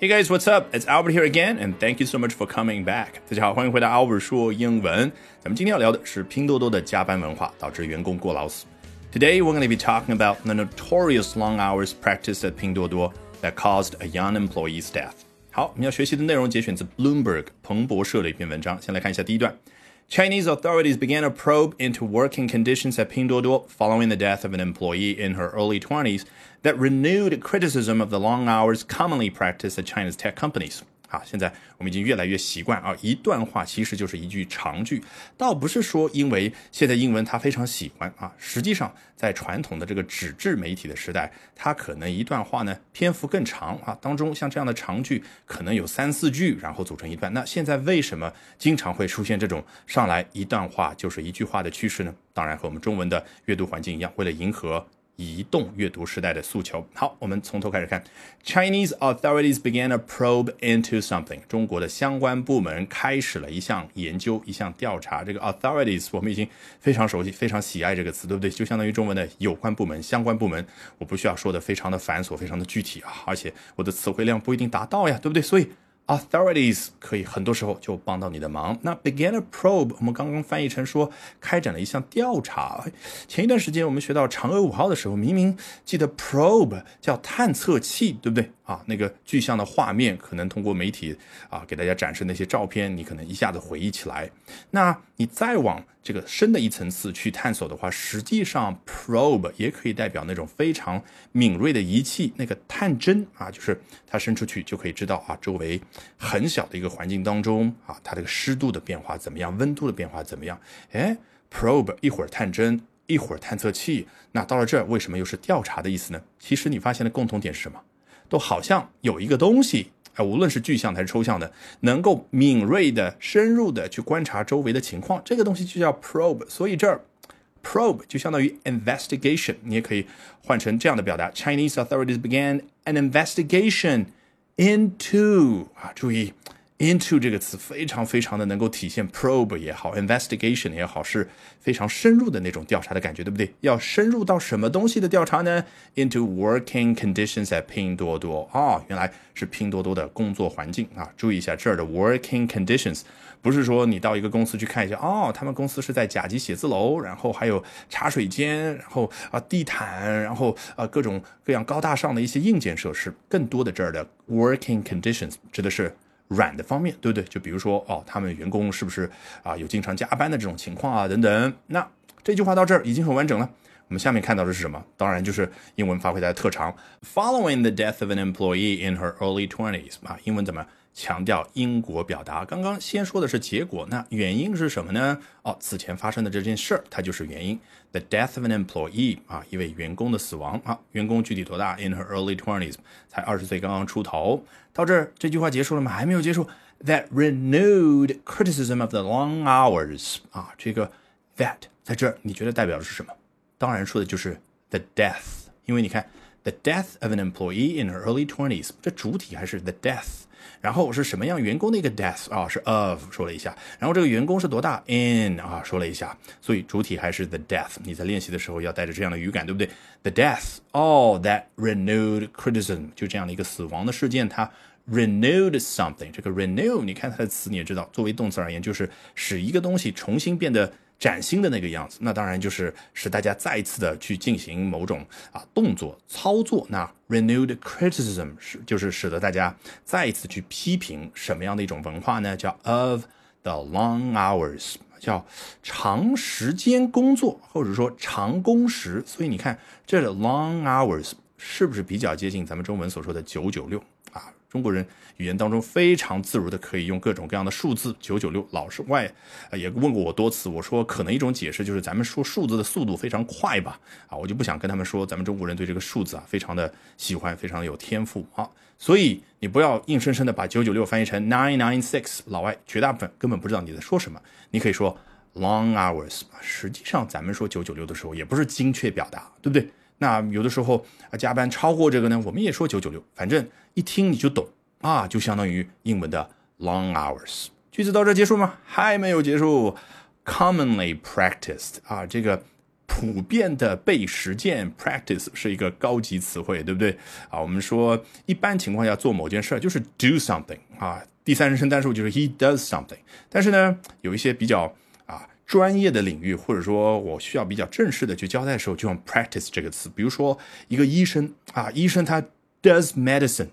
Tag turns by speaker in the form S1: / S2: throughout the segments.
S1: Hey guys, what's up? It's Albert here again, and thank you so much for coming back. 大家好，欢迎回到 Albert 说英文。咱们今天要聊的是拼多多的加班文化导致员工过劳死。Today we're going to be talking about the notorious long hours practiced at Pinduoduo that caused a young employee's death. 好，我们要学习的内容节选自 Bloomberg 彭博社的一篇文章。先来看一下第一段。 Chinese authorities began a probe into working conditions at Pinduoduo following the death of an employee in her early 20s that renewed criticism of the long hours commonly practiced at China's tech companies. 啊，现在我们已经越来越习惯啊，一段话其实就是一句长句，倒不是说因为现在英文它非常喜欢啊，实际上在传统的这个纸质媒体的时代，它可能一段话呢篇幅更长啊，当中像这样的长句可能有三四句，然后组成一段。那现在为什么经常会出现这种上来一段话就是一句话的趋势呢？当然和我们中文的阅读环境一样，为了迎合。移动阅读时代的诉求。好，我们从头开始看。Chinese authorities began a probe into something。中国的相关部门开始了一项研究，一项调查。这个 authorities 我们已经非常熟悉，非常喜爱这个词，对不对？就相当于中文的有关部门、相关部门。我不需要说的非常的繁琐，非常的具体啊，而且我的词汇量不一定达到呀，对不对？所以。Authorities 可以很多时候就帮到你的忙。那 began a probe，我们刚刚翻译成说开展了一项调查。前一段时间我们学到嫦娥五号的时候，明明记得 probe 叫探测器，对不对？啊，那个具象的画面，可能通过媒体啊给大家展示那些照片，你可能一下子回忆起来。那你再往这个深的一层次去探索的话，实际上 probe 也可以代表那种非常敏锐的仪器，那个探针啊，就是它伸出去就可以知道啊周围很小的一个环境当中啊它这个湿度的变化怎么样，温度的变化怎么样？哎，probe 一会儿探针，一会儿探测器，那到了这儿为什么又是调查的意思呢？其实你发现的共同点是什么？都好像有一个东西，啊，无论是具象还是抽象的，能够敏锐的、深入的去观察周围的情况，这个东西就叫 probe。所以这儿 probe 就相当于 investigation，你也可以换成这样的表达：Chinese authorities began an investigation into 注意 ah, into 这个词非常非常的能够体现 probe 也好，investigation 也好，是非常深入的那种调查的感觉，对不对？要深入到什么东西的调查呢？Into working conditions at 拼多多啊，原来是拼多多的工作环境啊。注意一下这儿的 working conditions，不是说你到一个公司去看一下，哦，他们公司是在甲级写字楼，然后还有茶水间，然后啊地毯，然后啊各种各样高大上的一些硬件设施。更多的这儿的 working conditions 指的是。软的方面，对不对？就比如说，哦，他们员工是不是啊有经常加班的这种情况啊？等等。那这句话到这儿已经很完整了。我们下面看到的是什么？当然就是英文发挥它的特长。Following the death of an employee in her early twenties，啊，英文怎么？强调因果表达。刚刚先说的是结果，那原因是什么呢？哦，此前发生的这件事儿，它就是原因。The death of an employee 啊，一位员工的死亡啊，员工具体多大？In her early twenties，才二十岁刚刚出头。到这儿这句话结束了吗？还没有结束。That renewed criticism of the long hours 啊，这个 that 在这儿你觉得代表的是什么？当然说的就是 the death，因为你看 the death of an employee in her early twenties，这主体还是 the death。然后是什么样员工的一个 death 啊，是 of 说了一下，然后这个员工是多大 in 啊说了一下，所以主体还是 the death。你在练习的时候要带着这样的语感，对不对？The death all that renewed criticism，就这样的一个死亡的事件，它 renewed something。这个 renew，你看它的词你也知道，作为动词而言，就是使一个东西重新变得。崭新的那个样子，那当然就是使大家再一次的去进行某种啊动作操作。那 renewed criticism 是就是使得大家再一次去批评什么样的一种文化呢？叫 of the long hours，叫长时间工作或者说长工时。所以你看这 long hours 是不是比较接近咱们中文所说的九九六？中国人语言当中非常自如的可以用各种各样的数字，九九六。老师外也问过我多次，我说可能一种解释就是咱们说数字的速度非常快吧？啊，我就不想跟他们说，咱们中国人对这个数字啊非常的喜欢，非常的有天赋啊。所以你不要硬生生的把九九六翻译成 nine nine six，老外绝大部分根本不知道你在说什么。你可以说 long hours，实际上咱们说九九六的时候也不是精确表达，对不对？那有的时候啊，加班超过这个呢，我们也说九九六，反正一听你就懂啊，就相当于英文的 long hours。句子到这结束吗？还没有结束。Commonly practiced 啊，这个普遍的被实践 practice 是一个高级词汇，对不对啊？我们说一般情况下做某件事就是 do something 啊，第三人称单数就是 he does something。但是呢，有一些比较专业的领域，或者说我需要比较正式的去交代的时候，就用 practice 这个词。比如说一个医生啊，医生他 does medicine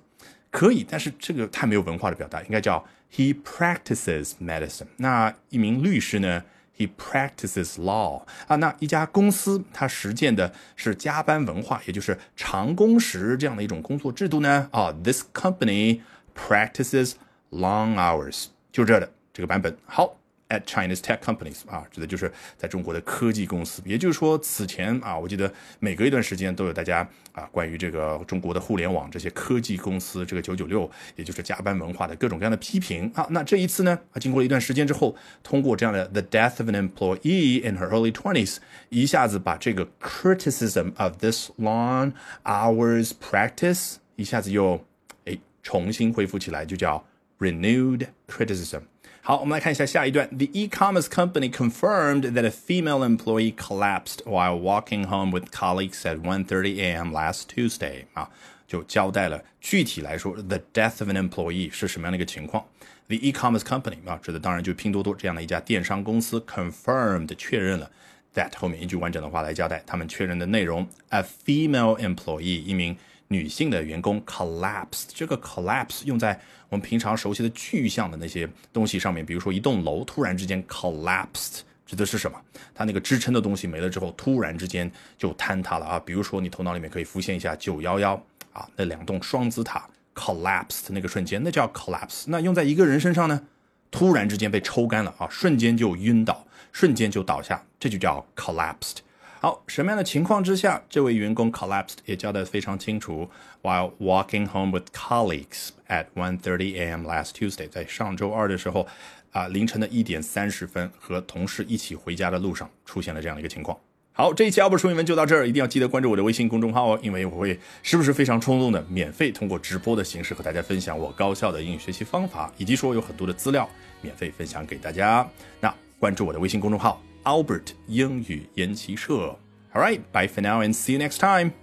S1: 可以，但是这个太没有文化的表达，应该叫 he practices medicine。那一名律师呢？He practices law 啊，那一家公司它实践的是加班文化，也就是长工时这样的一种工作制度呢？啊，This company practices long hours，就这的这个版本。好。At Chinese tech companies 啊，指的就是在中国的科技公司。也就是说，此前啊，我记得每隔一段时间都有大家啊，关于这个中国的互联网这些科技公司这个九九六，也就是加班文化的各种各样的批评啊。那这一次呢，啊，经过了一段时间之后，通过这样的 The death of an employee in her early twenties，一下子把这个 criticism of this long hours practice 一下子又哎重新恢复起来，就叫 renewed criticism。好，我们来看一下下一段。The e-commerce company confirmed that a female employee collapsed while walking home with colleagues at 1:30 a.m. last Tuesday。啊，就交代了具体来说，the death of an employee 是什么样的一个情况。The e-commerce company 啊，指的当然就是拼多多这样的一家电商公司，confirmed 确认了 that 后面一句完整的话来交代他们确认的内容。A female employee 一名 女性的员工 collapsed，这个 collapse 用在我们平常熟悉的具象的那些东西上面，比如说一栋楼突然之间 collapsed，指的是什么？它那个支撑的东西没了之后，突然之间就坍塌了啊！比如说你头脑里面可以浮现一下九幺幺啊，那两栋双子塔 collapsed 那个瞬间，那叫 collapse。那用在一个人身上呢？突然之间被抽干了啊，瞬间就晕倒，瞬间就倒下，这就叫 collapsed。好，什么样的情况之下，这位员工 collapsed 也交代的非常清楚。While walking home with colleagues at 1:30 a.m. last Tuesday，在上周二的时候，啊，凌晨的一点三十分，和同事一起回家的路上，出现了这样的一个情况。好，这一期奥布说英文就到这儿，一定要记得关注我的微信公众号哦，因为我会时不时非常冲动的免费通过直播的形式和大家分享我高效的英语学习方法，以及说有很多的资料免费分享给大家。那关注我的微信公众号。Albert 英语研习社。All right, bye for now and see you next time.